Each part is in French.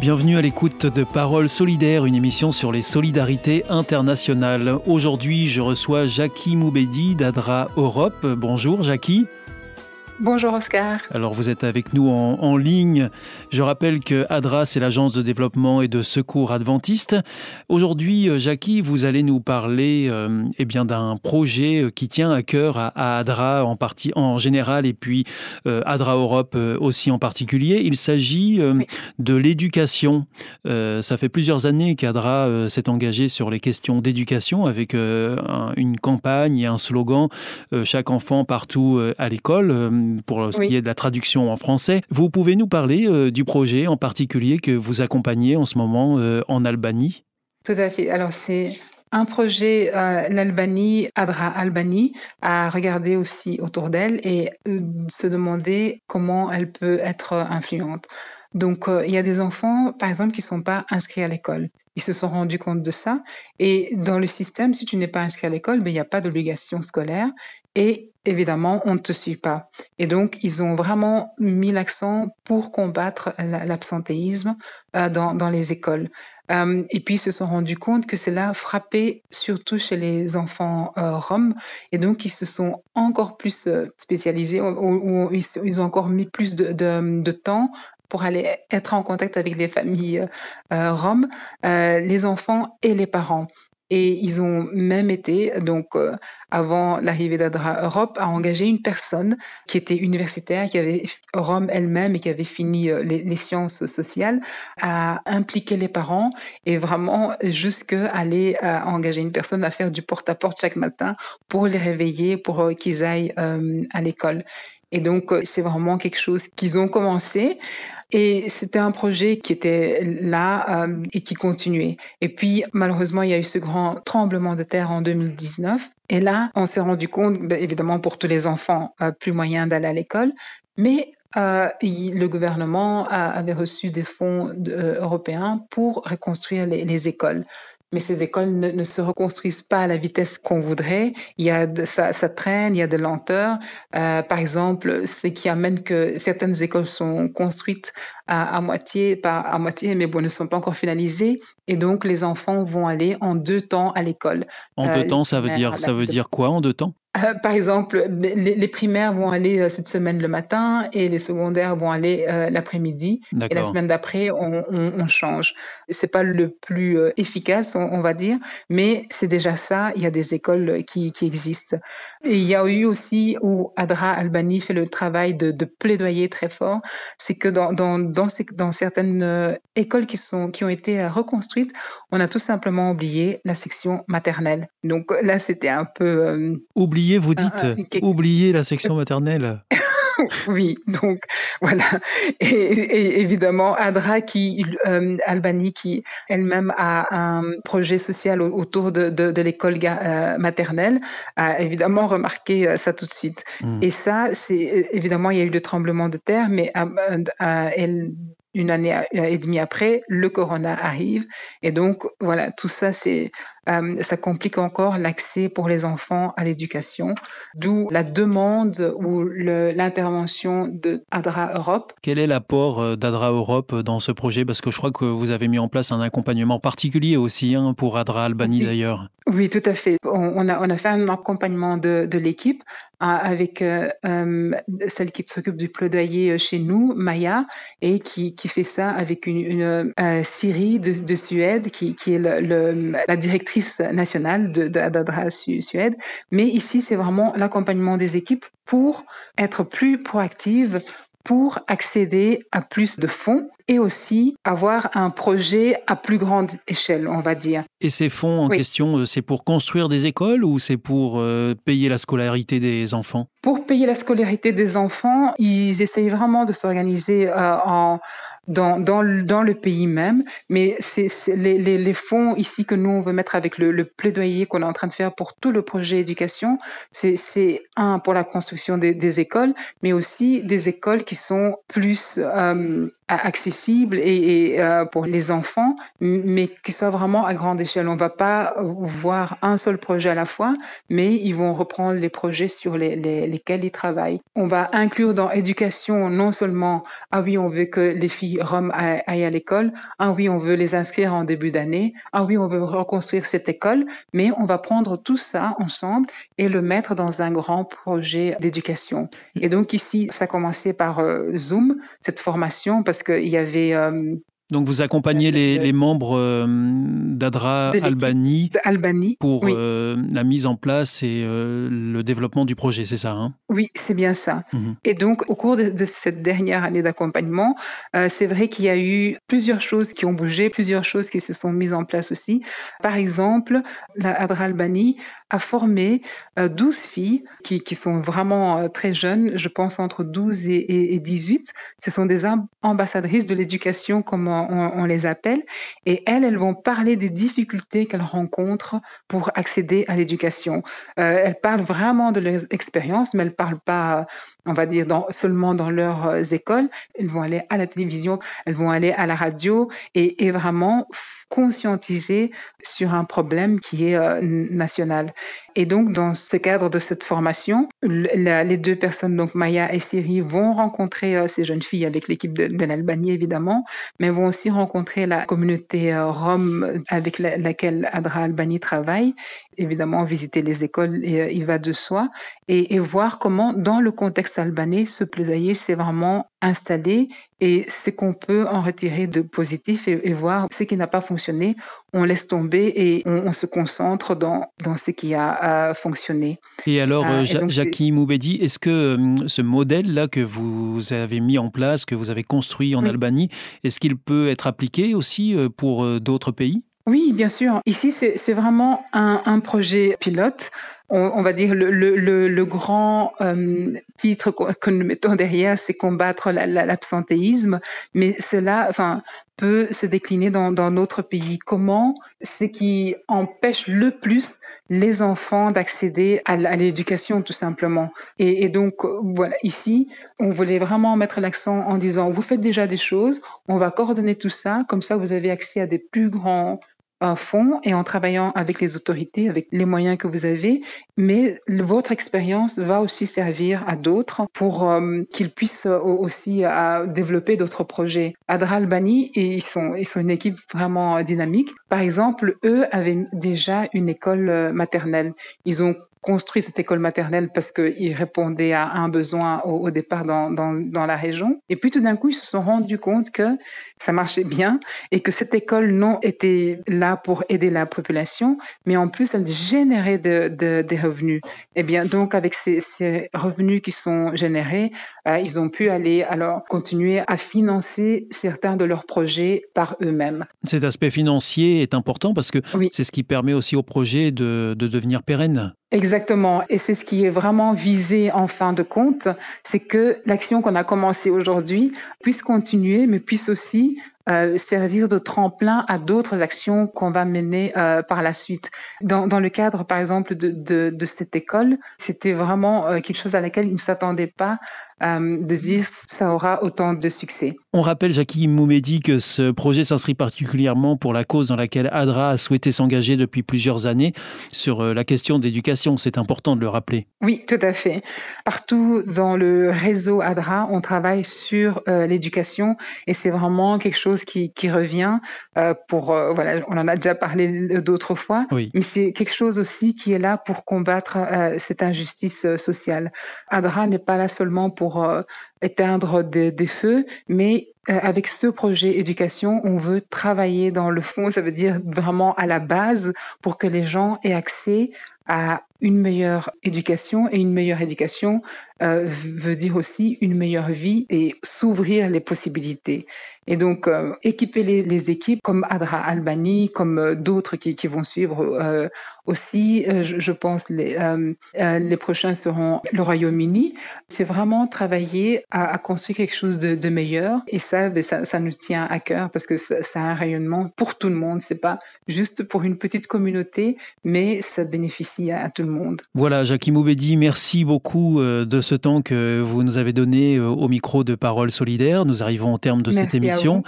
Bienvenue à l'écoute de Paroles solidaires, une émission sur les solidarités internationales. Aujourd'hui, je reçois Jackie Moubedi d'Adra Europe. Bonjour Jackie. Bonjour Oscar. Alors vous êtes avec nous en, ligne. Je rappelle que ADRA, c'est l'agence de développement et de secours adventiste. Aujourd'hui, euh, Jackie, vous allez nous parler euh, eh bien d'un projet euh, qui tient à cœur à, ADRA en partie en général et puis ADRA Europe aussi en particulier. Il s'agit de l'éducation. ça fait plusieurs années qu'ADRA s'est engagé sur les questions d'éducation avec une campagne et un slogan chaque enfant partout à l'école pour ce qui est de la traduction en français. Vous pouvez nous parler euh, du projet en particulier que vous accompagnez en ce moment euh, en Albanie? Tout à fait. Alors c'est un projet, euh, l'Albanie, Adra Albanie, à regarder aussi autour d'elle et se demander comment elle peut être influente. Donc, il y a des enfants, par exemple, qui ne sont pas inscrits à l'école. Ils se sont rendus compte de ça. Et dans le système, si tu n'es pas inscrit à l'école, ben, il n'y a pas d'obligation scolaire. Et évidemment, on ne te suit pas. Et donc, ils ont vraiment mis l'accent pour combattre l'absentéisme euh, dans, dans, les écoles. Euh, et puis, ils se sont rendus compte que cela frappait surtout chez les enfants euh, roms. Et donc, ils se sont encore plus euh, spécialisés, ou, ils, ils, ont encore mis plus de, de, de temps pour aller être en contact avec les familles euh, roms, euh, les enfants et les parents. Et ils ont même été, donc euh, avant l'arrivée d'Adra Europe, à engager une personne qui était universitaire, qui avait Rome elle-même et qui avait fini euh, les, sciences sociales, à impliquer les parents et vraiment jusqu'à aller à engager une personne à faire du porte-à-porte -porte chaque matin pour les réveiller, pour qu'ils aillent à l'école. Et donc, euh, c'est vraiment quelque chose qu'ils ont commencé. Et c'était un projet qui était là euh, et qui continuait. Et puis, malheureusement, il y a eu ce grand tremblement de terre en 2019. Et là, on s'est rendu compte, ben, évidemment, pour tous les enfants, euh, plus moyen d'aller à l'école. Mais euh, le gouvernement avait reçu des fonds européens pour reconstruire les écoles mais ces écoles ne, se reconstruisent pas à la vitesse qu'on voudrait. Il y a de, ça, ça, traîne, il y a de lenteur. Euh, par exemple, ce qui amène que certaines écoles sont construites à, à, moitié, pas à moitié, mais bon, ne sont pas encore finalisées, et donc les enfants vont aller en deux temps à l'école. En deux euh, temps, ça veut dire ça veut dire quoi en deux temps? Euh, par exemple, les, primaires vont aller euh, cette semaine le matin et les secondaires vont aller euh, l'après-midi. Et la semaine d'après, on, on, on, change. C'est pas le plus efficace, on, va dire, mais c'est déjà ça. Il y a des écoles qui, qui, existent. Et il y a eu aussi où Adra Albani fait le travail de, de plaidoyer très fort. C'est que dans, dans, dans, dans, certaines écoles qui, sont, qui ont été reconstruites, on a tout simplement oublié la section maternelle. Donc là, c'était un peu oubliez, vous dites, ah, ah, oubliez la section maternelle. oui, donc voilà. Et, évidemment, Adra, qui, euh, Albanie, qui elle-même a un projet social autour de, de, l'école euh, maternelle, a évidemment remarqué euh, ça tout de suite. Hmm. Et ça, c'est évidemment, il y a eu le tremblement de terre, mais elle une année et demie après, le corona arrive. Et donc, voilà, tout ça, c'est euh, ça complique encore l'accès pour les enfants à l'éducation, d'où la demande ou l'intervention de ADRA Europe. Quel est l'apport euh, d'ADRA Europe dans ce projet? Parce que je crois que vous avez mis en place un accompagnement particulier aussi hein, pour ADRA Albanie d'ailleurs. Oui, tout à fait. On, a, on a fait un accompagnement de, de l'équipe avec euh, euh, celle qui s'occupe du plaidoyer chez nous, Maya, et qui, qui fait ça avec une, une de, de, Suède, qui, qui est le, la directrice nationale de, de Adadra Suède. Mais ici, c'est vraiment l'accompagnement des équipes pour être plus proactive, pour accéder à plus de fonds et aussi avoir un projet à plus grande échelle, on va dire. Et ces fonds en question, euh, c'est pour construire des écoles ou c'est pour euh, payer la scolarité des enfants? Pour payer la scolarité des enfants, ils essayent vraiment de s'organiser euh, en dans, dans, dans, le pays même. Mais c'est les, les, les, fonds ici que nous, on veut mettre avec le, le plaidoyer qu'on est en train de faire pour tout le projet éducation, c'est un pour la construction des, des, écoles, mais aussi des écoles qui sont plus euh, accessibles et, et pour les enfants, mais qui soient vraiment à grande échelle. On va pas voir un seul projet à la fois, mais ils vont reprendre les projets sur les, les, lesquels ils travaillent. On va inclure dans éducation non seulement, ah oui, on veut que les filles Rome aillent à l'école. Ah oui, on veut les inscrire en début d'année. Ah oui, on veut reconstruire cette école. Mais on va prendre tout ça ensemble et le mettre dans un grand projet d'éducation. Et donc ici, ça a commencé par euh, Zoom, cette formation, parce qu'il y avait euh, donc vous accompagnez les, les membres euh, d'Adra Albanie, Albanie, pour euh, la mise en place et euh, le développement du projet, c'est ça hein? Oui, c'est bien ça. Mhm. Et donc au cours de, cette dernière année d'accompagnement, c'est vrai qu'il y a eu plusieurs choses qui ont bougé, plusieurs choses qui se sont mises en place aussi. Par exemple, la Adra Albanie a formé 12 filles qui, qui sont vraiment très jeunes, je pense entre 12 et, et 18. Ce sont des ambassadrices de l'éducation, comme on, les appelle, et elles, elles vont parler des difficultés qu'elles rencontrent pour accéder à l'éducation. Euh, elles parlent vraiment de leurs expériences, mais elles parlent pas, on va dire, dans, seulement dans leurs euh, écoles. Elles vont aller à la télévision, elles vont aller à la radio et, et vraiment conscientiser sur un problème qui est euh, national. Et donc, dans ce cadre de cette formation, les deux personnes, donc Maya et Siri, vont rencontrer euh, ces jeunes filles avec l'équipe de, l'Albanie, évidemment, mais vont aussi rencontrer la communauté euh, rome avec laquelle Adra Albanie travaille, évidemment visiter les écoles, et, il va de soi, et, et voir comment, dans le contexte albanais, ce plaidoyer s'est vraiment installé et ce qu'on peut en retirer de positif et, voir ce qui n'a pas fonctionné, on laisse tomber et on, se concentre dans, dans ce qui a, fonctionné. Et alors, euh, Jackie Moubedi, est-ce que euh, ce modèle-là que vous avez mis en place, que vous avez construit en Albanie, est-ce qu'il peut être appliqué aussi euh, pour d'autres pays? Oui, bien sûr. Ici, c'est vraiment un, projet pilote on, va dire, le grand euh, titre que nous mettons derrière, c'est combattre l'absentéisme, mais cela enfin, peut se décliner dans, notre pays? Comment ce qui empêche le plus les enfants d'accéder à, l'éducation, tout simplement? Et, donc, voilà, ici, on voulait vraiment mettre l'accent en disant, vous faites déjà des choses, on va coordonner tout ça, comme ça vous avez accès à des plus grands un fonds et en travaillant avec les autorités, avec les moyens que vous avez, mais votre expérience va aussi servir à d'autres pour euh, qu'ils puissent aussi euh, développer d'autres projets. Adra Albani, et ils sont, ils sont une équipe vraiment dynamique. Par exemple, eux avaient déjà une école euh, maternelle. Ils ont construit cette école maternelle parce qu'il répondait à un besoin au, départ dans, dans, dans, la région. Et puis tout d'un coup, ils se sont rendus compte que ça marchait bien et que cette école non était là pour aider la population, mais en plus, elle générait de, de, des revenus. Et eh bien, donc, avec ces, ces revenus qui sont générés, euh, ils ont pu aller alors continuer à financer certains de leurs projets par eux-mêmes. Cet aspect financier est important parce que c'est ce qui permet aussi au projet de, de devenir pérenne. Exactement. Et c'est ce qui est vraiment visé en fin de compte, c'est que l'action qu'on a commencée aujourd'hui puisse continuer, mais puisse aussi euh, servir de tremplin à d'autres actions qu'on va mener euh, par la suite. Dans, dans, le cadre, par exemple, de, de, de cette école, c'était vraiment euh, quelque chose à laquelle ils ne s'attendaient pas de dire ça aura autant de succès. On rappelle, Jackie Moumedi, que ce projet s'inscrit particulièrement pour la cause dans laquelle ADRA a souhaité s'engager depuis plusieurs années sur la question d'éducation. C'est important de le rappeler. Oui, tout à fait. Partout dans le réseau ADRA, on travaille sur l'éducation et c'est vraiment quelque chose qui, qui revient euh, pour, euh, voilà, on en a déjà parlé d'autres fois, oui. mais c'est quelque chose aussi qui est là pour combattre euh, cette injustice sociale. ADRA n'est pas là seulement pour éteindre des, des, feux, mais avec ce projet éducation, on veut travailler dans le fond, ça veut dire vraiment à la base pour que les gens aient accès à une meilleure éducation et une meilleure éducation euh, veut dire aussi une meilleure vie et s'ouvrir les possibilités. Et donc, euh, équiper les, les, équipes comme Adra Albany, comme euh, d'autres qui, qui, vont suivre euh, aussi, euh, je, je, pense les, les prochains seront le Royaume-Uni. C'est vraiment travailler à, à, construire quelque chose de, de meilleur. Et ça, ben, ça, ça, nous tient à cœur parce que ça, ça, a un rayonnement pour tout le monde. C'est pas juste pour une petite communauté, mais ça bénéficie à, à tout le monde. Voilà, Jackie Moubedi, merci beaucoup de ce temps que vous nous avez donné au micro de Parole Solidaire. Nous arrivons au terme de merci cette émission,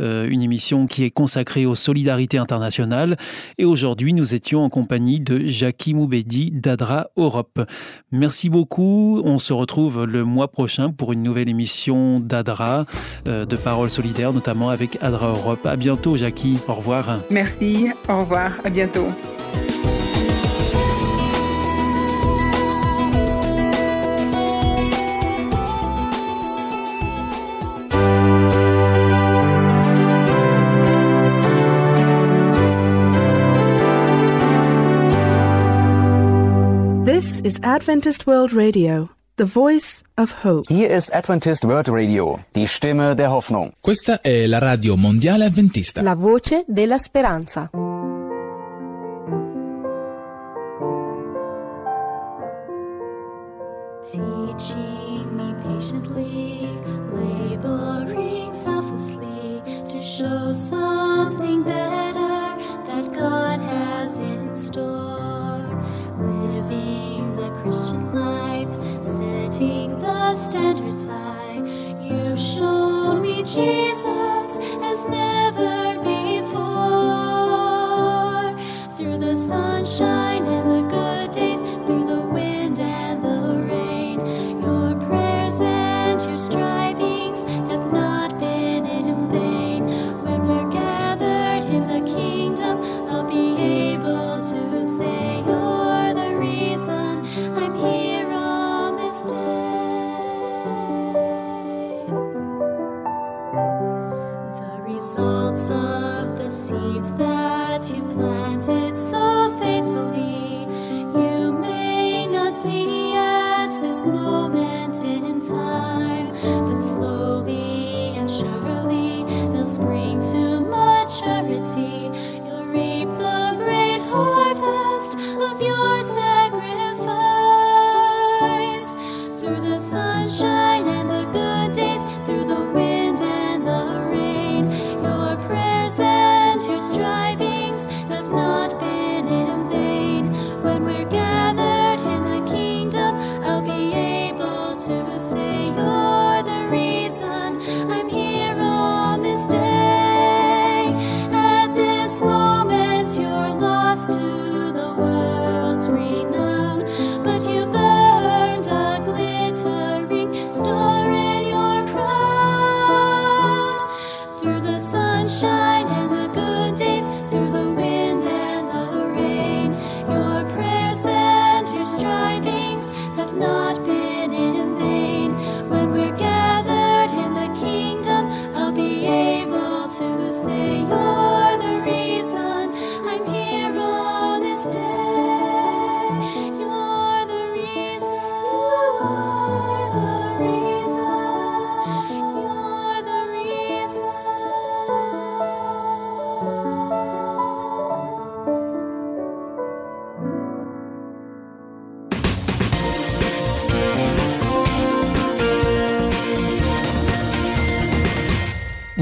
euh, une émission qui est consacrée aux solidarités internationales. Et aujourd'hui, nous étions en compagnie de Jackie Moubedi d'Adra Europe. Merci beaucoup. On se retrouve le mois prochain pour une nouvelle émission d'Adra, euh, de Parole Solidaire, notamment avec Adra Europe. À bientôt, Jackie. Au revoir. Merci. Au revoir. À bientôt. This is Adventist World Radio, the voice of hope. Hier ist Adventist World Radio, die Stimme der Hoffnung. Questa è la radio mondiale adventista. La voce della speranza. Teaching me patiently, laboring selflessly to show something better standards high. You've shown me Jesus results of the seeds that you planted. So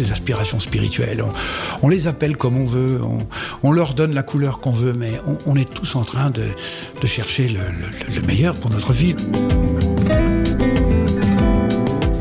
des aspirations spirituelles. On, les appelle comme on veut, on, leur donne la couleur qu'on veut, mais on, est tous en train de, chercher le, le- le meilleur pour notre vie.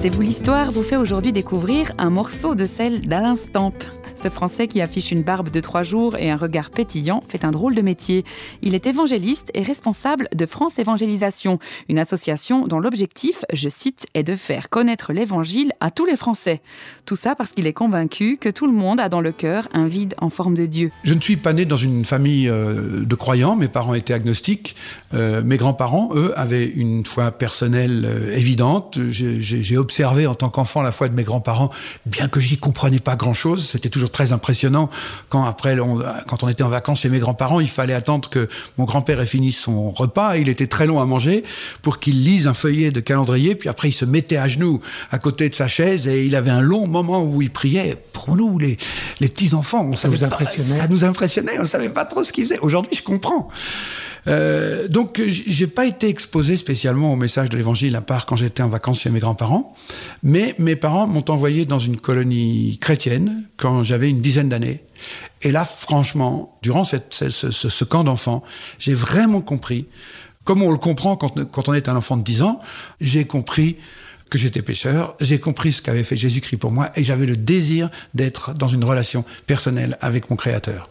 C'est vous l'histoire vous fait aujourd'hui découvrir un morceau de celle d'Alain Stamp. Ce Français qui affiche une barbe de trois jours et un regard pétillant fait un drôle de métier. Il est évangéliste et responsable de France Évangélisation, une association dont l'objectif, je cite, est de faire connaître l'évangile à tous les Français. Tout ça parce qu'il est convaincu que tout le monde a dans le cœur un vide en forme de Dieu. Je ne suis pas né dans une famille euh, de croyants, mes parents étaient agnostiques. Euh, mes grands-parents, eux, avaient une foi personnelle euh, évidente. J'ai- observé en tant qu'enfant la foi de mes grands-parents, bien que j'y comprenais pas grand-chose. C'était toujours très impressionnant quand après, on- quand on était en vacances chez mes grands-parents, il fallait attendre que mon grand-père ait fini son repas. Il était très long à manger pour qu'il lise un feuillet de calendrier, puis après il se mettait à genoux à côté de sa chaise et il avait un long moment où il priait. Pour nous, les, les petits enfants, on savait vous pas- impressionnait? ça nous impressionnait, on savait pas trop ce qu'il faisait. Aujourd'hui, je comprends. Euh, donc, j'ai pas été exposé spécialement au message de l'Évangile à part quand j'étais en vacances chez mes grands-parents, mais mes parents m'ont envoyé dans une colonie chrétienne quand j'avais une dizaine d'années. Et là, franchement, durant ce, camp d'enfants, j'ai vraiment compris, comme on le comprend quand, quand on est un enfant de 10 ans, j'ai compris que j'étais pécheur, j'ai compris ce qu'avait fait Jésus-Christ pour moi et j'avais le désir d'être dans une relation personnelle avec mon Créateur.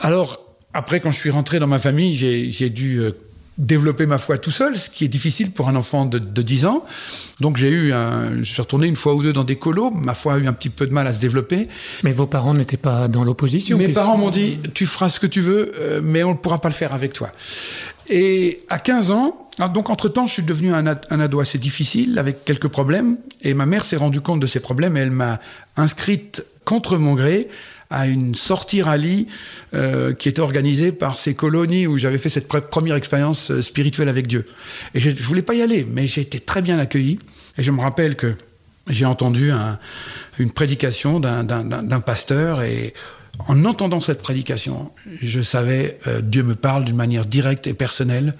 Alors, après, quand je suis rentré dans ma famille, j'ai dû euh, développer ma foi tout seul, ce qui est difficile pour un enfant de, de 10 ans. Donc j'ai eu un, je suis retourné une fois ou deux dans des colos, ma foi a eu un petit peu de mal à se développer. Mais vos parents n'étaient pas dans l'opposition. Mes parents m'ont dit, tu feras ce que tu veux, euh, mais on ne pourra pas le faire avec toi. Et à 15 ans, ah, donc entre-temps, je suis devenu un, ad- un ado assez difficile, avec quelques problèmes, et ma mère s'est rendue compte de ces problèmes, et elle m'a inscrite contre mon gré à une sortie rallye euh, qui était organisée par ces colonies où j'avais fait cette pre- première expérience euh, spirituelle avec Dieu. Et je, voulais pas y aller, mais j'ai été très bien accueilli. Et je me rappelle que j'ai entendu un- une prédication d'un pasteur et en entendant cette prédication, je savais euh, Dieu me parle d'une manière directe et personnelle.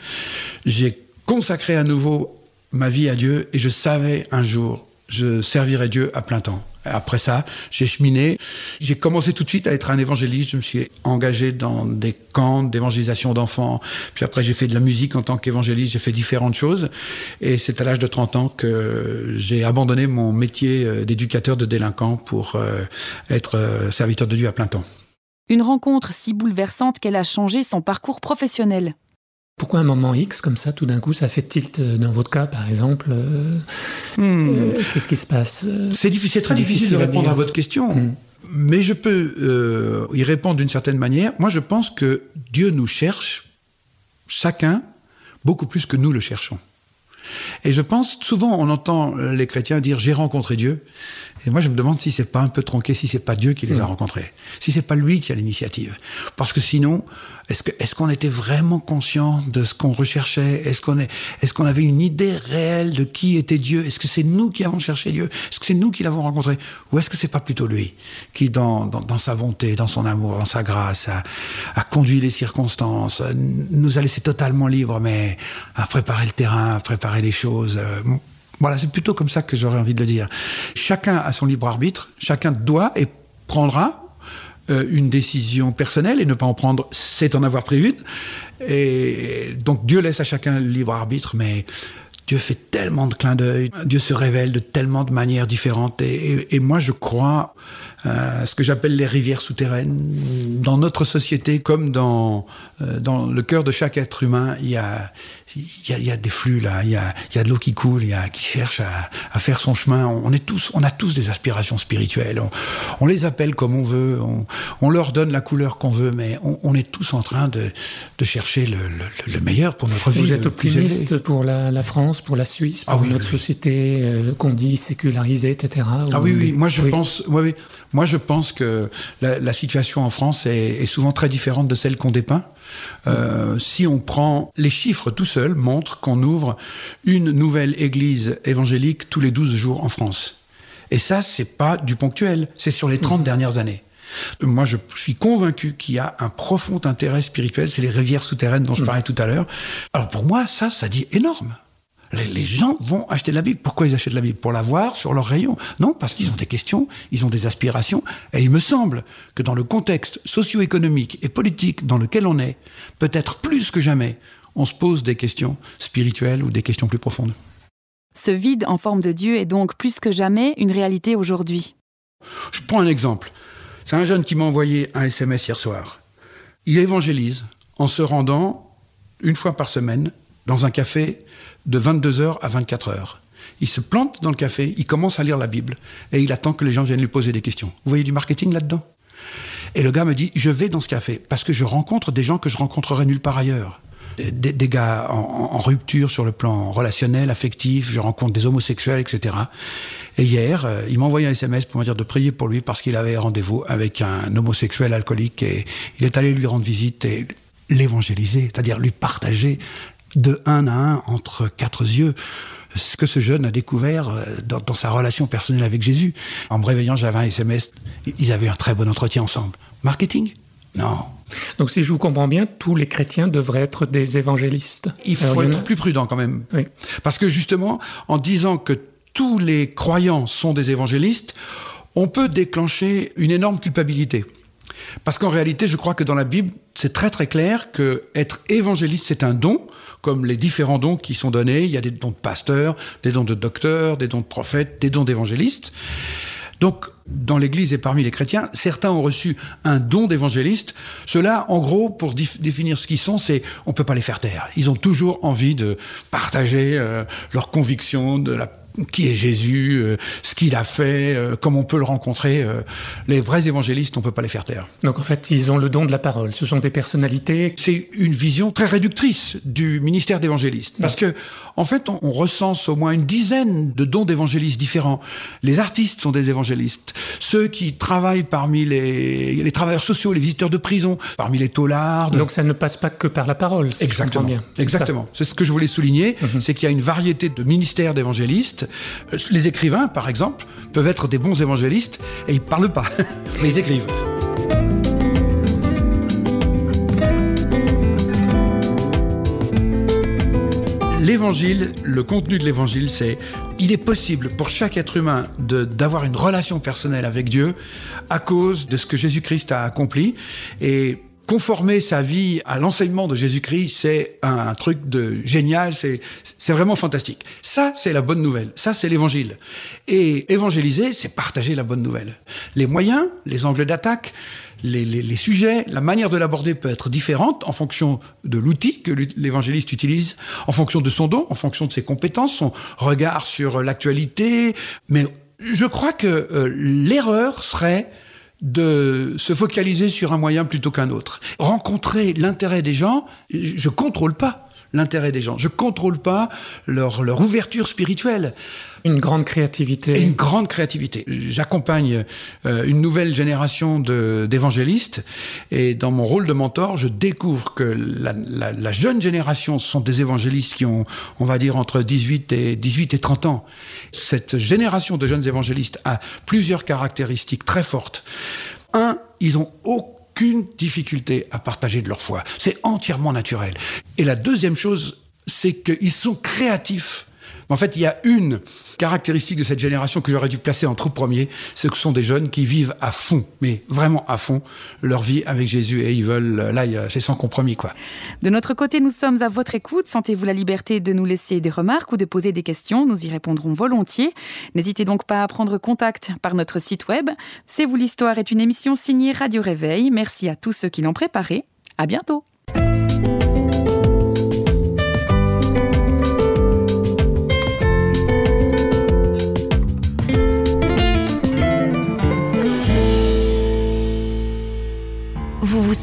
J'ai consacré à nouveau ma vie à Dieu et je savais un jour je servirai Dieu à plein temps. Après ça, j'ai cheminé. J'ai commencé tout de suite à être un évangéliste. Je me suis engagé dans des camps d'évangélisation d'enfants. Puis après, j'ai fait de la musique en tant qu'évangéliste. J'ai fait différentes choses. Et c'est à l'âge de 30 ans que j'ai abandonné mon métier euh, d'éducateur de délinquants pour euh, être euh, serviteur de Dieu à plein temps. Une rencontre si bouleversante qu'elle a changé son parcours professionnel. Pourquoi un moment X comme ça, tout d'un coup, ça fait tilt euh, dans votre cas, par exemple euh, euh, Qu'est-ce qui se passe C'est difficile, très difficile de à répondre à votre question. Mm. Mais je peux euh, y répondre d'une certaine manière. Moi, je pense que Dieu nous cherche, chacun, beaucoup plus que nous le cherchons. Et je pense, souvent, on entend les chrétiens dire j'ai rencontré Dieu. Et moi, je me demande si c'est pas un peu tronqué, si c'est pas Dieu qui les a rencontrés, si c'est pas lui qui a l'initiative. Parce que sinon, est-ce qu'on était vraiment conscient de ce qu'on recherchait? Est-ce qu'on est qu'on avait une idée réelle de qui était Dieu? Est-ce que c'est nous qui avons cherché Dieu? Est-ce que c'est nous qui l'avons rencontré? Ou est-ce que c'est pas plutôt lui qui, dans, dans, dans sa bonté, dans son amour, dans sa grâce, a, a conduit les circonstances, a- nous a laissé totalement libres, mais a préparé le terrain, a préparé les choses euh, voilà, c'est plutôt comme ça que j'aurais envie de le dire. Chacun a son libre arbitre, chacun doit et prendra euh, une décision personnelle et ne pas en prendre, c'est en avoir pris une. Et donc Dieu laisse à chacun le libre arbitre, mais Dieu fait tellement de clins d'œil, Dieu se révèle de tellement de manières différentes. Et, et- moi, je crois à ce que j'appelle les rivières souterraines. Dans notre société, comme dans, euh, dans le cœur de chaque être humain, il y a, il y a, il y a des flux là, il y a, il y a de l'eau qui coule, il y a, qui cherche à, à faire son chemin. On, est tous, on a tous des aspirations spirituelles. On, on les appelle comme on veut, on, on leur donne la couleur qu'on veut, mais on, on est tous en train de, de chercher le, le- le meilleur pour notre vie. Vous êtes optimiste pour la, la France, pour la Suisse, pour Ah oui, notre oui, société euh, qu'on dit sécularisée, etc. Ah ou- oui, oui. Moi, je Oui. pense. Moi, je pense que la, la situation en France est, est souvent très différente de celle qu'on dépeint. Euh, si on prend les chiffres tout seuls, montrent qu'on ouvre une nouvelle église évangélique tous les 12 jours en France. Et ça, c'est pas du ponctuel, c'est sur les 30 dernières années. Moi, je suis convaincu qu'il y a un profond intérêt spirituel, c'est les rivières souterraines dont je parlais tout à l'heure. Alors pour moi, ça, ça dit énorme. Les, les gens vont acheter la Bible. Pourquoi ils achètent la Bible? Pour la voir sur leur rayon Non, parce qu'ils ont des questions, ils ont des aspirations. Et il me semble que dans le contexte socio-économique et politique dans lequel on est, peut-être plus que jamais, on se pose des questions spirituelles ou des questions plus profondes. Ce vide en forme de Dieu est donc plus que jamais une réalité aujourd'hui. Je prends un exemple. C'est un jeune qui m'a envoyé un SMS hier soir. Il évangélise en se rendant une fois par semaine dans un café de 22h à 24h. Il se plante dans le café, il commence à lire la Bible et il attend que les gens viennent lui poser des questions. Vous voyez du marketing là-dedans? Et le gars me dit, je vais dans ce café parce que je rencontre des gens que je rencontrerai nulle part ailleurs. Des, gars en rupture sur le plan relationnel, affectif, je rencontre des homosexuels, etc. Et hier, euh, il m'a envoyé un SMS pour me dire de prier pour lui parce qu'il avait rendez-vous avec un homosexuel alcoolique et il est allé lui rendre visite et l'évangéliser, c'est-à-dire lui partager de un à un entre quatre yeux ce que ce jeune a découvert euh, dans, dans sa relation personnelle avec Jésus. En me réveillant, j'avais un SMS, ils avaient un très bon entretien ensemble. Marketing? Non. Donc si je vous comprends bien, tous les chrétiens devraient être des évangélistes. Il faut Alors, être a- plus prudent quand même. Oui. Parce que justement, en disant que tous les croyants sont des évangélistes, on peut déclencher une énorme culpabilité. Parce qu'en réalité, je crois que dans la Bible, c'est très très clair que être évangéliste, c'est un don, comme les différents dons qui sont donnés. Il y a des dons de pasteurs, des dons de docteurs, des dons de prophètes, des dons d'évangélistes. Donc, dans l'Église et parmi les chrétiens, certains ont reçu un don d'évangéliste. Ceux-là, en gros, pour définir ce qu'ils sont, c'est on peut pas les faire taire. Ils ont toujours envie de partager euh, leurs convictions, de la qui est Jésus, euh, ce qu'il a fait, euh, comment on peut le rencontrer. euh. les vrais évangélistes, on peut pas les faire taire. Donc en fait, ils ont le don de la parole. Ce sont des personnalités. C'est une vision très réductrice du ministère d'évangéliste. Parce que, en fait, on, on recense au moins une dizaine de dons d'évangélistes différents. Les artistes sont des évangélistes. Ceux qui travaillent parmi les, les travailleurs sociaux, les visiteurs de prison, parmi les taulards. Donc ça ne passe pas que par la parole. si Exactement. bien. Exactement. C'est ce que je voulais souligner, c'est qu'il y a une variété de ministères d'évangélistes. Euh, Les écrivains, par exemple, peuvent être des bons évangélistes et ils parlent pas, mais ils écrivent. L'évangile, le contenu de l'évangile, c'est il est possible pour chaque être humain d'avoir une relation personnelle avec Dieu à cause de ce que Jésus-Christ a accompli. Conformer sa vie à l'enseignement de Jésus-Christ, c'est un truc de génial, c'est vraiment fantastique. Ça, c'est la bonne nouvelle. Ça, c'est l'évangile. Et évangéliser, c'est partager la bonne nouvelle. Les moyens, les angles d'attaque, les, sujets, la manière de l'aborder peut être différente en fonction de l'outil que l'évangéliste utilise, en fonction de son don, en fonction de ses compétences, son regard sur l'actualité. Mais je crois que euh, l'erreur serait de se focaliser sur un moyen plutôt qu'un autre. Rencontrer l'intérêt des gens, je contrôle pas l'intérêt des gens, je contrôle pas leur, leur ouverture spirituelle. Une grande créativité. Une grande créativité. J'accompagne euh, une nouvelle génération d'évangélistes et dans mon rôle de mentor, je découvre que la, jeune génération sont des évangélistes qui ont, on va dire, entre 18 et, 18 et 30 ans. Cette génération de jeunes évangélistes a plusieurs caractéristiques très fortes. Un, ils ont aucune difficulté à partager de leur foi. C'est entièrement naturel. Et la deuxième chose, c'est qu'ils sont créatifs Mais en fait, il y a une caractéristique de cette génération que j'aurais dû placer en tout premier, c'est que ce sont des jeunes qui vivent à fond, mais vraiment à fond, leur vie avec Jésus et ils veulent, là, y a- c'est sans compromis, quoi. De notre côté, nous sommes à votre écoute. Sentez-vous la liberté de nous laisser des remarques ou de poser des questions? Nous y répondrons volontiers. N'hésitez donc pas à prendre contact par notre site web. C'est vous l'histoire est une émission signée Radio Réveil. Merci à tous ceux qui l'ont préparée. À bientôt.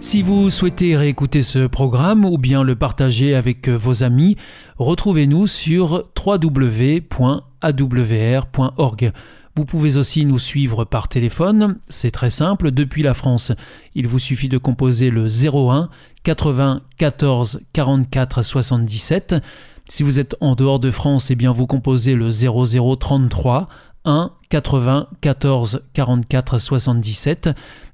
Si vous souhaitez réécouter ce programme ou bien le partager avec euh, vos amis, retrouvez-nous sur www.awr.org. Vous pouvez aussi nous suivre par téléphone, c'est très simple, depuis la France. Il vous suffit de composer le 01 80 14 44 77. Si vous êtes en dehors de France, eh bien vous composez le 00 33 1 80 14 44 77.